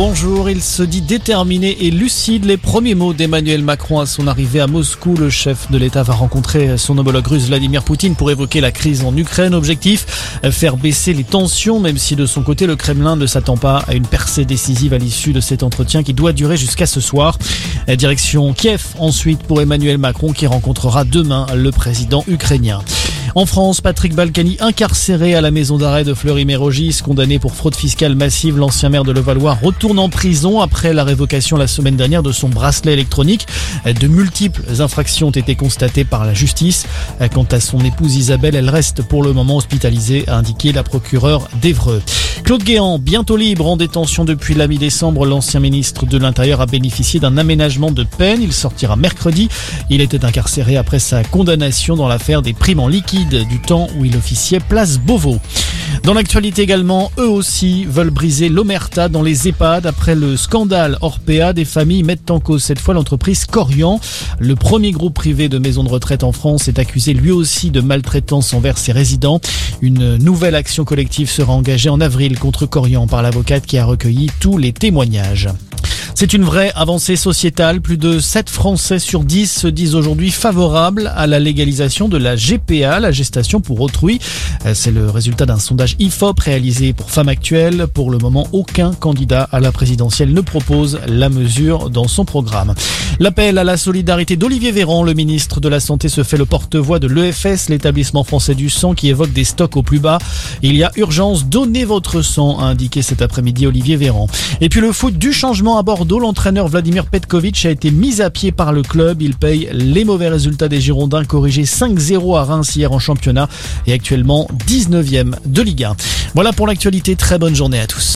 bonjour. Il se dit déterminé et lucide. Les premiers mots d'Emmanuel Macron à son arrivée à Moscou. Le chef de l'État va rencontrer son homologue russe Vladimir Poutine pour évoquer la crise en Ukraine. Objectif, faire baisser les tensions, même si de son côté le Kremlin ne s'attend pas à une percée décisive à l'issue de cet entretien qui doit durer jusqu'à ce soir. Direction Kiev ensuite pour Emmanuel Macron qui rencontrera demain le président ukrainien. En France, Patrick Balkany incarcéré à la maison d'arrêt de Fleury-Mérogis, condamné pour fraude fiscale massive. L'ancien maire de Levallois retourne en prison après la révocation la semaine dernière de son bracelet électronique. De multiples infractions ont été constatées par la justice. Quant à son épouse Isabelle, elle reste pour le moment hospitalisée, a indiqué la procureure d'Evreux. Claude Guéant, bientôt libre en détention depuis la mi-décembre, l'ancien ministre de l'Intérieur a bénéficié d'un aménagement de peine. Il sortira mercredi. Il était incarcéré après sa condamnation dans l'affaire des primes en liquide du temps où il officiait place Beauvau. Dans l'actualité également, eux aussi veulent briser l'omerta dans les EHPAD. Après le scandale Orpea, des familles mettent en cause cette fois l'entreprise Corian. Le premier groupe privé de maisons de retraite en France est accusé lui aussi de maltraitance envers ses résidents. Une nouvelle action collective sera engagée en avril contre Corian par l'avocate qui a recueilli tous les témoignages. C'est une vraie avancée sociétale. Plus de 7 Français sur 10 se disent aujourd'hui favorables à la légalisation de la GPA, la gestation pour autrui. C'est le résultat d'un sondage IFOP réalisé pour Femmes Actuelles. Pour le moment, aucun candidat à la présidentielle ne propose la mesure dans son programme. L'appel à la solidarité d'Olivier Véran, le ministre de la Santé, se fait le porte-voix de l'EFS, l'établissement français du sang, qui évoque des stocks au plus bas. Il y a urgence, donnez votre sang, a indiqué cet après-midi Olivier Véran. Et puis le foot du changement à Bordeaux, l'entraîneur Vladimir Petkovic a été mis à pied par le club. Il paye les mauvais résultats des Girondins, corrigés 5-0 à Reims hier en championnat et actuellement 19e de Ligue 1. Voilà pour l'actualité, très bonne journée à tous.